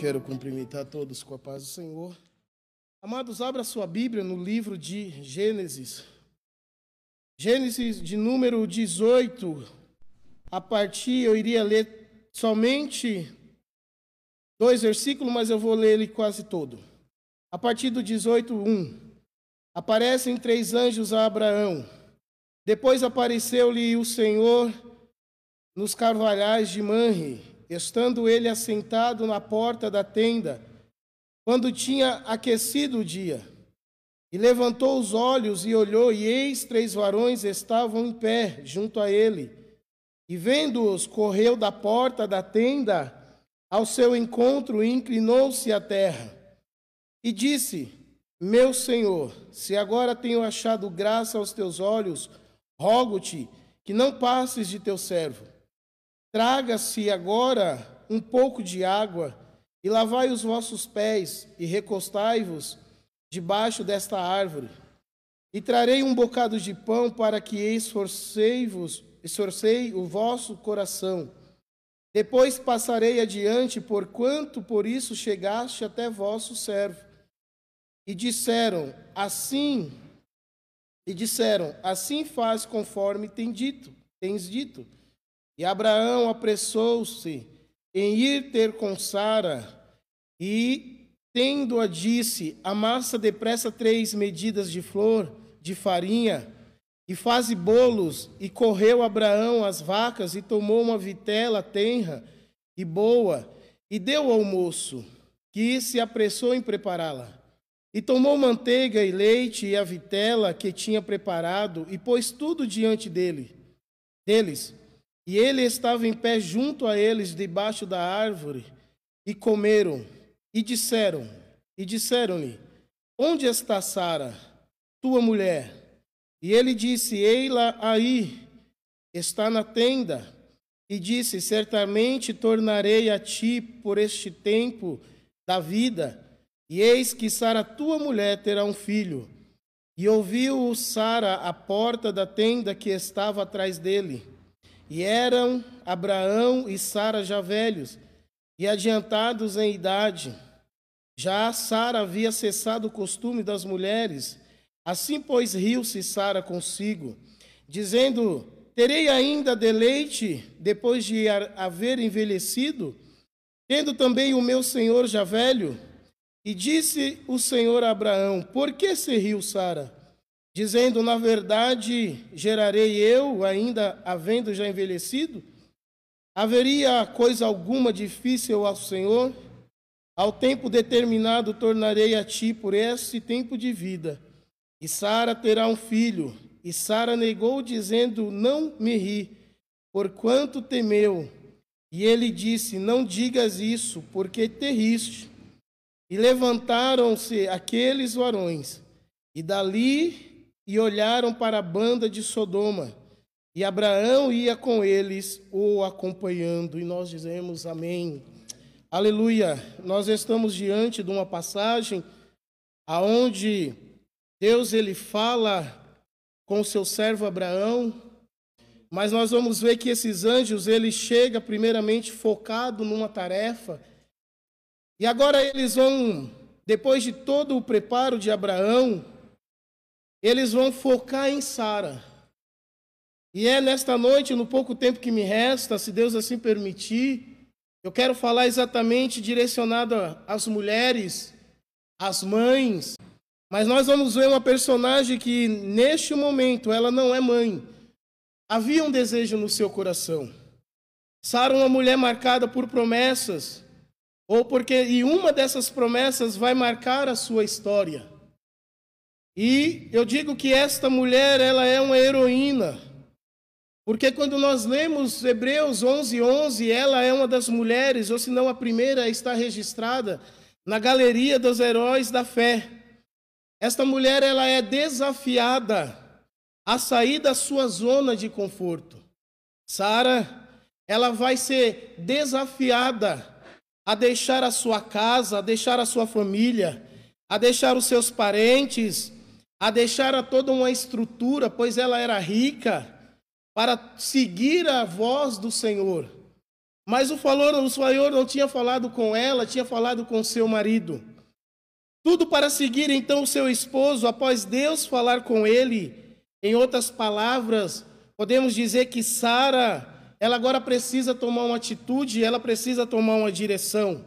Quero cumprimentar todos com a paz do Senhor. Amados, abra sua Bíblia no livro de Gênesis. Gênesis de número 18. A partir, eu iria ler somente dois versículos, mas eu vou ler ele quase todo. A partir do 18, 1. Aparecem três anjos a Abraão. Depois apareceu-lhe o Senhor nos carvalhais de Manre estando ele assentado na porta da tenda, quando tinha aquecido o dia. E levantou os olhos e olhou, e eis três varões estavam em pé junto a ele. E vendo-os, correu da porta da tenda ao seu encontro e inclinou-se à terra. E disse: Meu senhor, se agora tenho achado graça aos teus olhos, rogo-te que não passes de teu servo. Traga-se agora um pouco de água e lavai os vossos pés e recostai-vos debaixo desta árvore. E trarei um bocado de pão para que esforcei-vos, esforcei o vosso coração. Depois passarei adiante, porquanto por isso chegaste até vosso servo. E disseram: Assim, e disseram: Assim faz conforme tem dito, tens dito. E Abraão apressou-se em ir ter com Sara e, tendo-a, disse: Amassa depressa três medidas de flor de farinha e faze bolos. E correu Abraão às vacas e tomou uma vitela tenra e boa e deu ao moço, que se apressou em prepará-la. E tomou manteiga e leite e a vitela que tinha preparado e pôs tudo diante dele, deles. E ele estava em pé junto a eles, debaixo da árvore, e comeram, e disseram, e disseram-lhe: Onde está Sara, tua mulher? E ele disse: Ei-la aí, está na tenda. E disse: Certamente tornarei a ti por este tempo da vida, e eis que Sara, tua mulher, terá um filho. E ouviu Sara a porta da tenda que estava atrás dele. E eram Abraão e Sara já velhos e adiantados em idade. Já Sara havia cessado o costume das mulheres. Assim, pois, riu-se Sara consigo, dizendo: Terei ainda deleite depois de haver envelhecido, tendo também o meu senhor já velho? E disse o Senhor a Abraão: Por que se riu Sara? Dizendo: Na verdade, gerarei eu, ainda havendo já envelhecido? Haveria coisa alguma difícil ao Senhor? Ao tempo determinado tornarei a ti por esse tempo de vida. E Sara terá um filho. E Sara negou, dizendo: Não me ri, porquanto temeu. E ele disse: Não digas isso, porque te riste. E levantaram-se aqueles varões, e dali e olharam para a banda de Sodoma. E Abraão ia com eles, o acompanhando. E nós dizemos amém. Aleluia. Nós estamos diante de uma passagem aonde Deus ele fala com o seu servo Abraão, mas nós vamos ver que esses anjos ele chega primeiramente focado numa tarefa. E agora eles vão depois de todo o preparo de Abraão, eles vão focar em Sara. E é nesta noite, no pouco tempo que me resta, se Deus assim permitir, eu quero falar exatamente direcionado às mulheres, às mães, mas nós vamos ver uma personagem que neste momento ela não é mãe. Havia um desejo no seu coração. Sara, uma mulher marcada por promessas, ou porque e uma dessas promessas vai marcar a sua história. E eu digo que esta mulher, ela é uma heroína. Porque quando nós lemos Hebreus 11, 11, ela é uma das mulheres, ou se não a primeira, está registrada na galeria dos heróis da fé. Esta mulher, ela é desafiada a sair da sua zona de conforto. Sara, ela vai ser desafiada a deixar a sua casa, a deixar a sua família, a deixar os seus parentes, a deixar a toda uma estrutura, pois ela era rica, para seguir a voz do Senhor. Mas o Senhor, não tinha falado com ela, tinha falado com seu marido. Tudo para seguir então o seu esposo, após Deus falar com ele. Em outras palavras, podemos dizer que Sara, ela agora precisa tomar uma atitude, ela precisa tomar uma direção.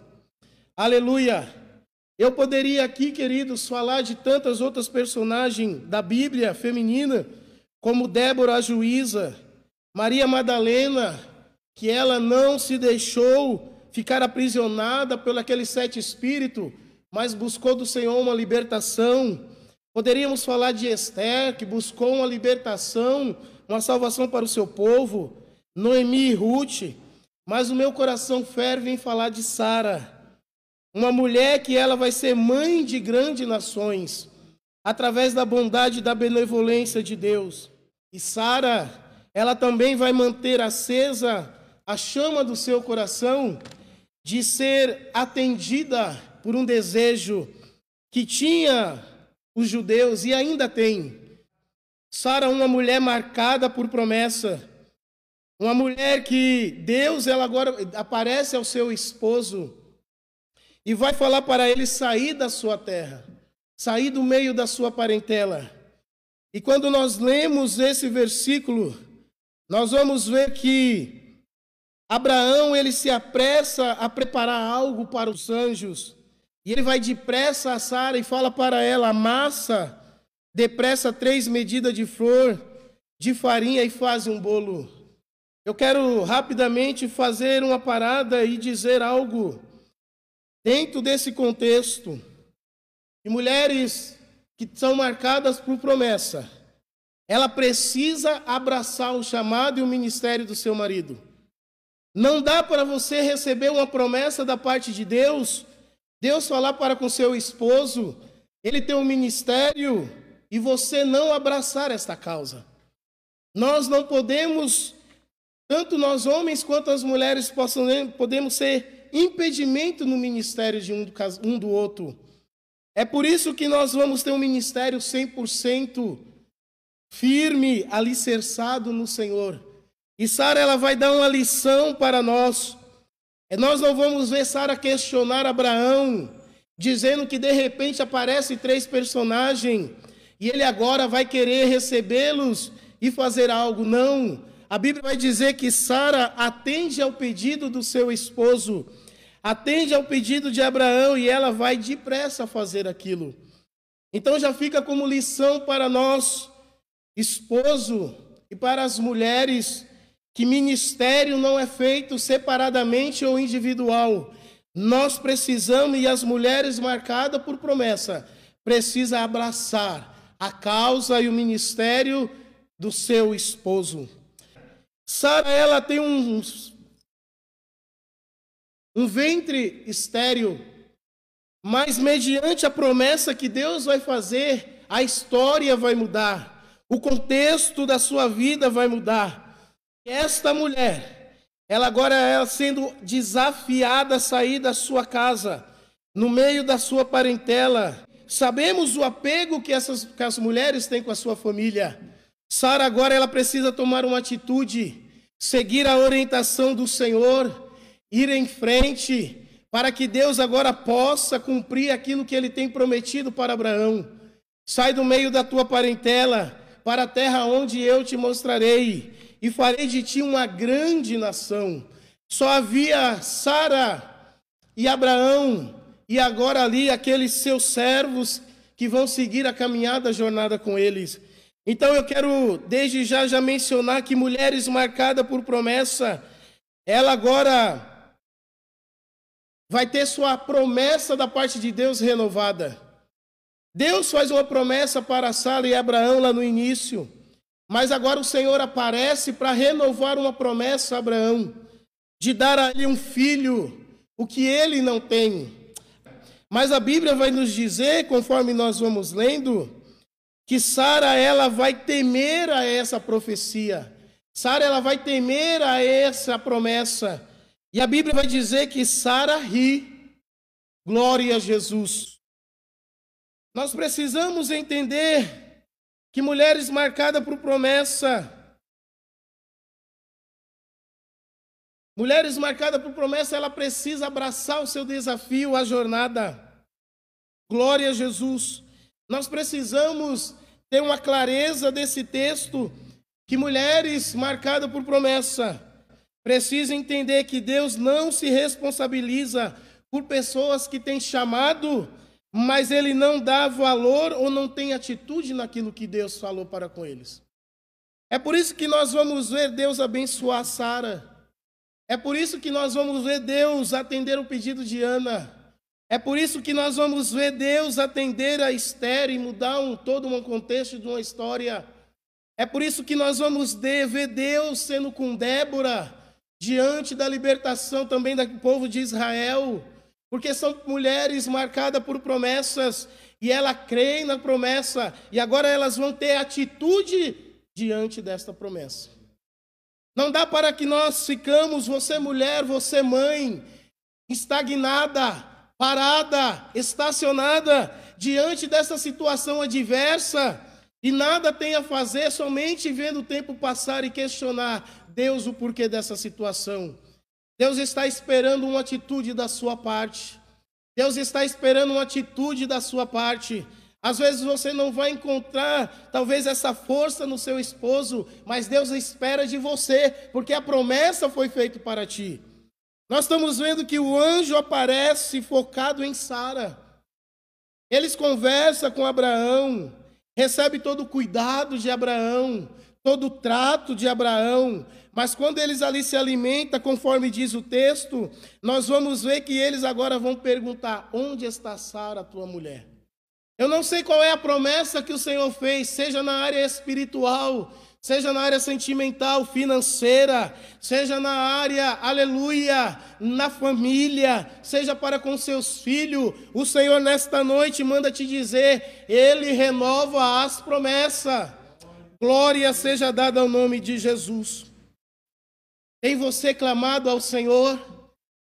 Aleluia! Eu poderia aqui, queridos, falar de tantas outras personagens da Bíblia feminina, como Débora a juíza, Maria Madalena, que ela não se deixou ficar aprisionada pelo aquele sete espírito, mas buscou do Senhor uma libertação. Poderíamos falar de Esther, que buscou uma libertação, uma salvação para o seu povo, Noemi e Ruth, mas o meu coração ferve em falar de Sara, uma mulher que ela vai ser mãe de grandes nações, através da bondade e da benevolência de Deus. E Sara ela também vai manter acesa a chama do seu coração de ser atendida por um desejo que tinha os judeus e ainda tem. Sara, uma mulher marcada por promessa, uma mulher que Deus, ela agora aparece ao seu esposo e vai falar para ele sair da sua terra, sair do meio da sua parentela. E quando nós lemos esse versículo, nós vamos ver que Abraão ele se apressa a preparar algo para os anjos. E ele vai depressa a Sara e fala para ela: amassa depressa três medidas de flor de farinha e faz um bolo. Eu quero rapidamente fazer uma parada e dizer algo dentro desse contexto. E mulheres que são marcadas por promessa ela precisa abraçar o chamado e o ministério do seu marido. Não dá para você receber uma promessa da parte de Deus, Deus falar para com seu esposo, ele tem um ministério e você não abraçar esta causa. Nós não podemos, tanto nós homens quanto as mulheres, possam, podemos ser impedimento no ministério de um do, um do outro. É por isso que nós vamos ter um ministério 100% firme, alicerçado no Senhor. E Sara ela vai dar uma lição para nós. E nós não vamos ver Sara questionar Abraão, dizendo que de repente aparecem três personagens e ele agora vai querer recebê-los e fazer algo. Não. A Bíblia vai dizer que Sara atende ao pedido do seu esposo, atende ao pedido de Abraão e ela vai depressa fazer aquilo. Então já fica como lição para nós esposo e para as mulheres que ministério não é feito separadamente ou individual. Nós precisamos, e as mulheres marcadas por promessa, precisa abraçar a causa e o ministério do seu esposo. Sara, ela tem um, um ventre estéril, mas mediante a promessa que Deus vai fazer, a história vai mudar o contexto da sua vida vai mudar. Esta mulher, ela agora é sendo desafiada a sair da sua casa, no meio da sua parentela. Sabemos o apego que essas que as mulheres têm com a sua família. Sara agora ela precisa tomar uma atitude, seguir a orientação do Senhor, ir em frente, para que Deus agora possa cumprir aquilo que ele tem prometido para Abraão. Sai do meio da tua parentela, para a terra onde eu te mostrarei, e farei de ti uma grande nação. Só havia Sara e Abraão, e agora ali aqueles seus servos que vão seguir a caminhada, a jornada com eles. Então eu quero desde já já mencionar que mulheres marcadas por promessa, ela agora vai ter sua promessa da parte de Deus renovada. Deus faz uma promessa para Sara e Abraão lá no início, mas agora o Senhor aparece para renovar uma promessa a Abraão, de dar a ele um filho, o que ele não tem. Mas a Bíblia vai nos dizer, conforme nós vamos lendo, que Sara ela vai temer a essa profecia. Sara ela vai temer a essa promessa. E a Bíblia vai dizer que Sara ri. Glória a Jesus. Nós precisamos entender que mulheres marcadas por promessa Mulheres marcadas por promessa, ela precisa abraçar o seu desafio, a jornada. Glória a Jesus. Nós precisamos ter uma clareza desse texto que mulheres marcadas por promessa precisam entender que Deus não se responsabiliza por pessoas que têm chamado, mas ele não dá valor ou não tem atitude naquilo que Deus falou para com eles. É por isso que nós vamos ver Deus abençoar Sara. É por isso que nós vamos ver Deus atender o pedido de Ana. É por isso que nós vamos ver Deus atender a Esther e mudar um, todo um contexto de uma história. É por isso que nós vamos ver Deus sendo com Débora, diante da libertação também do povo de Israel, porque são mulheres marcadas por promessas e ela crê na promessa e agora elas vão ter atitude diante desta promessa. Não dá para que nós ficamos, você mulher, você mãe, estagnada, parada, estacionada diante dessa situação adversa e nada tem a fazer, somente vendo o tempo passar e questionar Deus o porquê dessa situação. Deus está esperando uma atitude da sua parte. Deus está esperando uma atitude da sua parte. Às vezes você não vai encontrar talvez essa força no seu esposo, mas Deus espera de você, porque a promessa foi feita para ti. Nós estamos vendo que o anjo aparece focado em Sara. Eles conversam com Abraão, recebe todo o cuidado de Abraão, todo o trato de Abraão, mas quando eles ali se alimentam, conforme diz o texto, nós vamos ver que eles agora vão perguntar: onde está Sara, tua mulher? Eu não sei qual é a promessa que o Senhor fez, seja na área espiritual, seja na área sentimental, financeira, seja na área, aleluia, na família, seja para com seus filhos. O Senhor nesta noite manda te dizer: Ele renova as promessas. Glória seja dada ao nome de Jesus. Tem você clamado ao Senhor?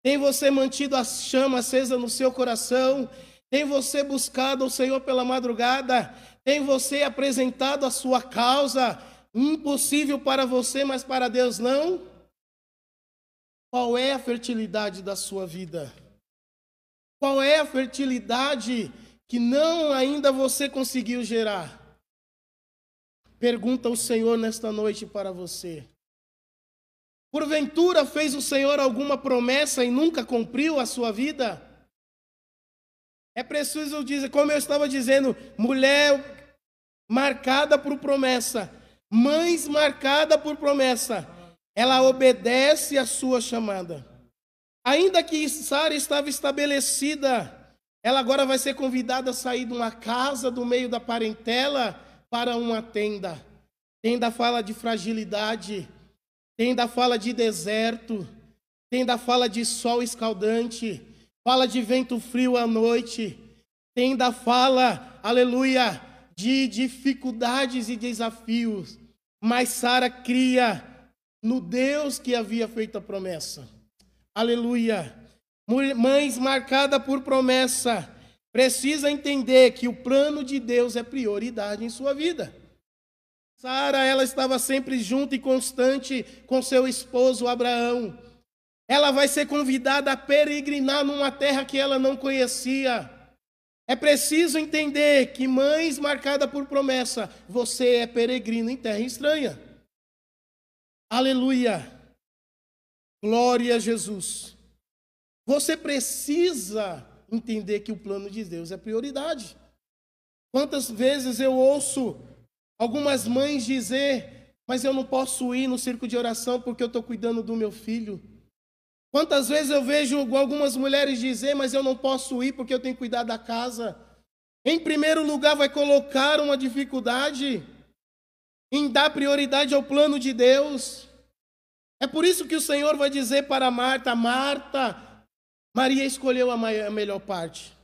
Tem você mantido a chama acesa no seu coração? Tem você buscado o Senhor pela madrugada? Tem você apresentado a sua causa? Impossível para você, mas para Deus não? Qual é a fertilidade da sua vida? Qual é a fertilidade que não ainda você conseguiu gerar? Pergunta o Senhor nesta noite para você. Porventura fez o Senhor alguma promessa e nunca cumpriu a sua vida? É preciso dizer, como eu estava dizendo, mulher marcada por promessa, mães marcada por promessa, ela obedece à sua chamada. Ainda que Sara estava estabelecida, ela agora vai ser convidada a sair de uma casa do meio da parentela para uma tenda. Tenda fala de fragilidade, tenda fala de deserto, tenda fala de sol escaldante fala de vento frio à noite, ainda fala, aleluia, de dificuldades e desafios, mas Sara cria no Deus que havia feito a promessa. Aleluia. Mães marcada por promessa, precisa entender que o plano de Deus é prioridade em sua vida. Sara, ela estava sempre junto e constante com seu esposo Abraão. Ela vai ser convidada a peregrinar numa terra que ela não conhecia. É preciso entender que mães marcada por promessa, você é peregrino em terra estranha. Aleluia. Glória a Jesus. Você precisa entender que o plano de Deus é prioridade. Quantas vezes eu ouço algumas mães dizer: Mas eu não posso ir no circo de oração porque eu estou cuidando do meu filho. Quantas vezes eu vejo algumas mulheres dizer, mas eu não posso ir porque eu tenho que cuidar da casa. Em primeiro lugar, vai colocar uma dificuldade em dar prioridade ao plano de Deus. É por isso que o Senhor vai dizer para Marta: Marta, Maria escolheu a melhor parte.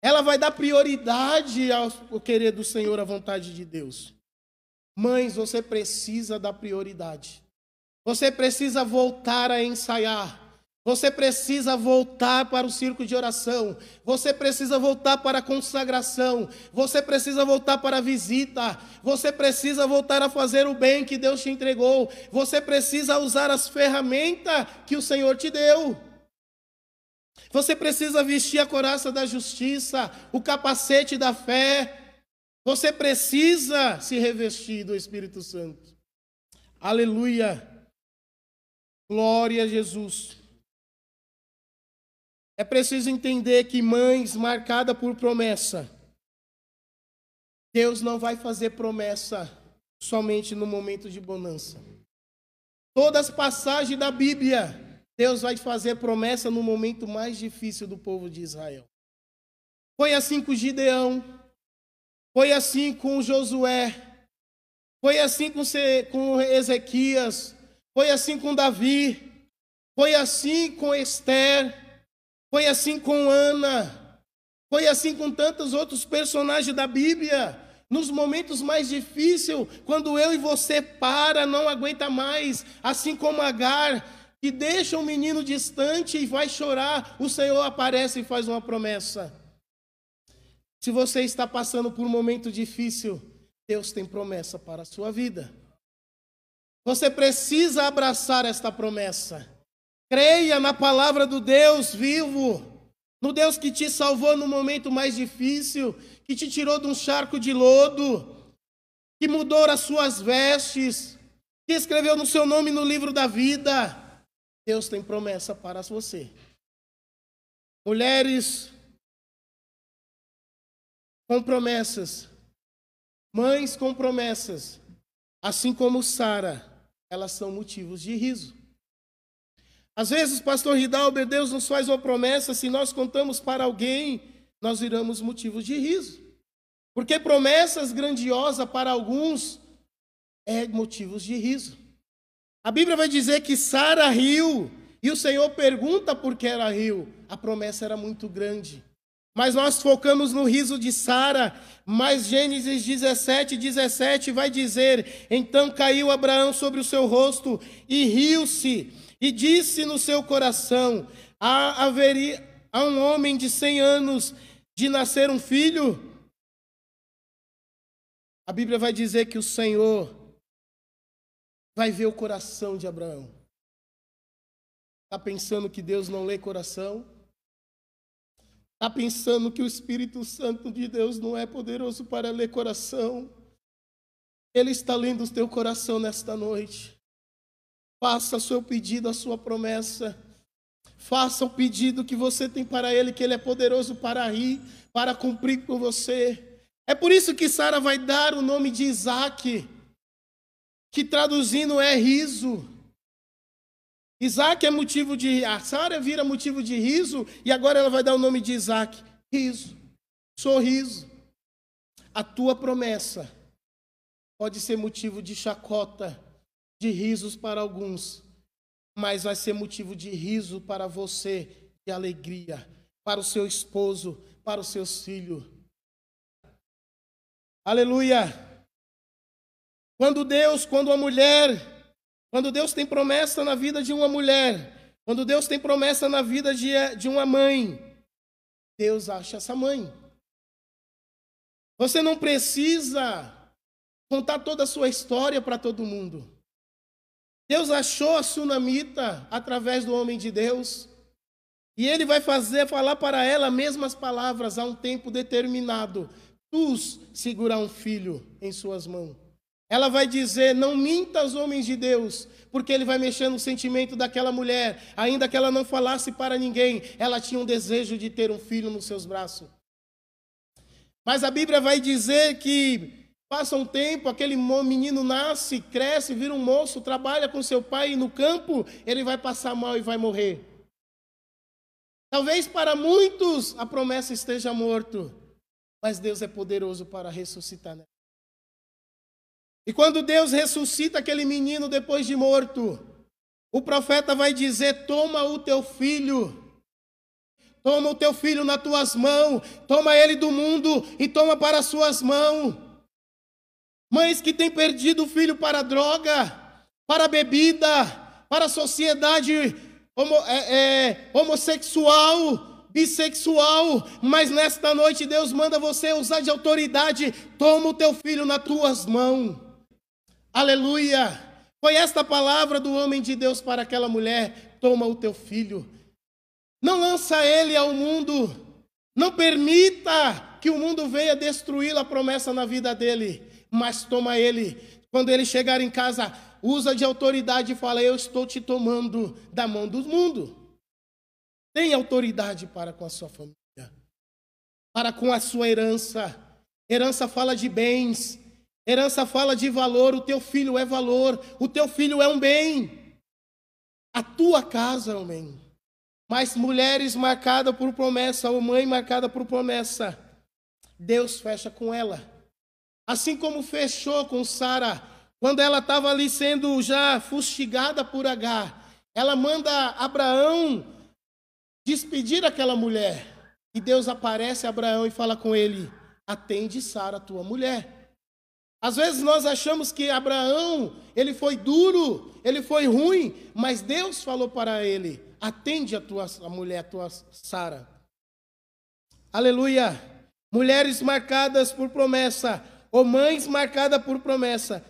Ela vai dar prioridade ao querer do Senhor, à vontade de Deus. Mães, você precisa dar prioridade. Você precisa voltar a ensaiar. Você precisa voltar para o círculo de oração. Você precisa voltar para a consagração. Você precisa voltar para a visita. Você precisa voltar a fazer o bem que Deus te entregou. Você precisa usar as ferramentas que o Senhor te deu. Você precisa vestir a coraça da justiça, o capacete da fé. Você precisa se revestir do Espírito Santo. Aleluia. Glória a Jesus. É preciso entender que mães marcada por promessa. Deus não vai fazer promessa somente no momento de bonança. Todas as passagens da Bíblia, Deus vai fazer promessa no momento mais difícil do povo de Israel. Foi assim com Gideão, foi assim com Josué, foi assim com Ezequias, foi assim com Davi, foi assim com Esther. Foi assim com Ana. Foi assim com tantos outros personagens da Bíblia. Nos momentos mais difíceis, quando eu e você para, não aguenta mais, assim como Agar, que deixa um menino distante e vai chorar, o Senhor aparece e faz uma promessa. Se você está passando por um momento difícil, Deus tem promessa para a sua vida. Você precisa abraçar esta promessa. Creia na palavra do Deus vivo, no Deus que te salvou no momento mais difícil, que te tirou de um charco de lodo, que mudou as suas vestes, que escreveu no seu nome no livro da vida. Deus tem promessa para você. Mulheres com promessas, mães com promessas, assim como Sara, elas são motivos de riso. Às vezes, pastor Ridalber, Deus nos faz uma promessa, se nós contamos para alguém, nós viramos motivos de riso. Porque promessas grandiosas para alguns é motivos de riso. A Bíblia vai dizer que Sara riu, e o Senhor pergunta por que ela riu. A promessa era muito grande. Mas nós focamos no riso de Sara, mas Gênesis 17, 17 vai dizer: Então caiu Abraão sobre o seu rosto e riu-se e disse no seu coração: há, haveria, há um homem de cem anos de nascer um filho? A Bíblia vai dizer que o Senhor vai ver o coração de Abraão. Está pensando que Deus não lê coração? Está pensando que o Espírito Santo de Deus não é poderoso para ler coração? Ele está lendo o teu coração nesta noite. Faça o seu pedido, a sua promessa. Faça o pedido que você tem para Ele, que Ele é poderoso para rir, para cumprir com você. É por isso que Sara vai dar o nome de Isaac, que traduzindo é riso. Isaac é motivo de. A Sara vira motivo de riso, e agora ela vai dar o nome de Isaac. Riso, sorriso. A tua promessa pode ser motivo de chacota de risos para alguns, mas vai ser motivo de riso para você, de alegria, para o seu esposo, para os seus filhos. Aleluia! Quando Deus, quando uma mulher, quando Deus tem promessa na vida de uma mulher, quando Deus tem promessa na vida de, de uma mãe, Deus acha essa mãe. Você não precisa contar toda a sua história para todo mundo. Deus achou a sunamita através do homem de Deus. E ele vai fazer falar para ela mesmas palavras a um tempo determinado. Tu segurar um filho em suas mãos. Ela vai dizer: Não minta aos homens de Deus, porque ele vai mexer no sentimento daquela mulher, ainda que ela não falasse para ninguém, ela tinha um desejo de ter um filho nos seus braços. Mas a Bíblia vai dizer que Passa um tempo, aquele menino nasce, cresce, vira um moço, trabalha com seu pai no campo ele vai passar mal e vai morrer. Talvez para muitos a promessa esteja morto, mas Deus é poderoso para ressuscitar. E quando Deus ressuscita aquele menino depois de morto, o profeta vai dizer: Toma o teu filho, toma o teu filho nas tuas mãos, toma ele do mundo e toma para as suas mãos. Mães que têm perdido o filho para droga, para bebida, para a sociedade homo, é, é, homossexual, bissexual, mas nesta noite Deus manda você usar de autoridade. Toma o teu filho nas tuas mãos. Aleluia. Foi esta palavra do homem de Deus para aquela mulher: toma o teu filho. Não lança ele ao mundo. Não permita que o mundo venha destruir a promessa na vida dele, mas toma ele. Quando ele chegar em casa, usa de autoridade e fala: Eu estou te tomando da mão do mundo. Tem autoridade para com a sua família, para com a sua herança. Herança fala de bens, herança fala de valor. O teu filho é valor, o teu filho é um bem. A tua casa é um bem. Mas mulheres marcadas por promessa, ou mãe marcada por promessa, Deus fecha com ela. Assim como fechou com Sara, quando ela estava ali sendo já fustigada por Agar, ela manda Abraão despedir aquela mulher. E Deus aparece a Abraão e fala com ele: Atende Sara, tua mulher. Às vezes nós achamos que Abraão, ele foi duro, ele foi ruim, mas Deus falou para ele: Atende a tua a mulher, a tua Sara. Aleluia. Mulheres marcadas por promessa, ou mães marcadas por promessa,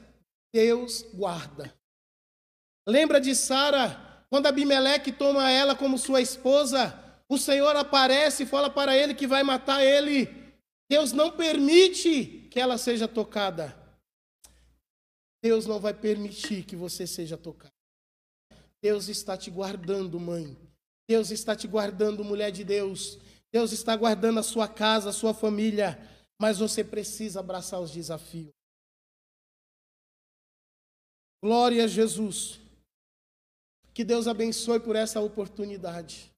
Deus guarda. Lembra de Sara, quando Abimeleque toma ela como sua esposa, o Senhor aparece e fala para ele que vai matar ele. Deus não permite que ela seja tocada. Deus não vai permitir que você seja tocado. Deus está te guardando, mãe. Deus está te guardando, mulher de Deus. Deus está guardando a sua casa, a sua família. Mas você precisa abraçar os desafios. Glória a Jesus. Que Deus abençoe por essa oportunidade.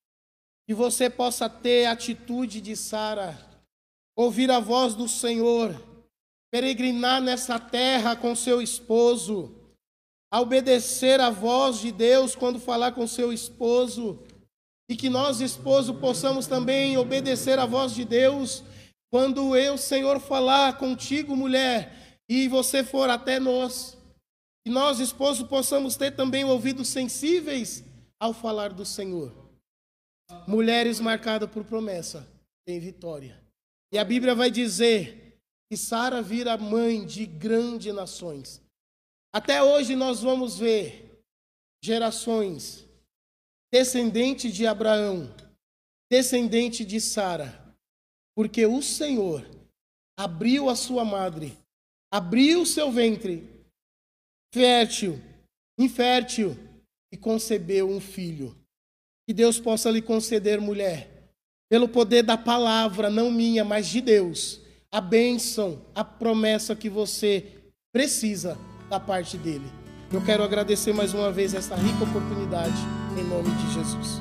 Que você possa ter a atitude de Sara, ouvir a voz do Senhor, peregrinar nessa terra com seu esposo, a obedecer a voz de Deus quando falar com seu esposo, e que nós, esposo, possamos também obedecer a voz de Deus quando eu, Senhor, falar contigo, mulher, e você for até nós. Que nós, esposo, possamos ter também ouvidos sensíveis ao falar do Senhor. Mulheres marcadas por promessa têm vitória. E a Bíblia vai dizer que Sara vira mãe de grandes nações. Até hoje nós vamos ver gerações descendente de Abraão, descendente de Sara, porque o Senhor abriu a sua madre, abriu o seu ventre fértil, infértil, e concebeu um filho. Que Deus possa lhe conceder, mulher, pelo poder da palavra, não minha, mas de Deus, a bênção, a promessa que você precisa da parte dele. Eu quero agradecer mais uma vez essa rica oportunidade, em nome de Jesus.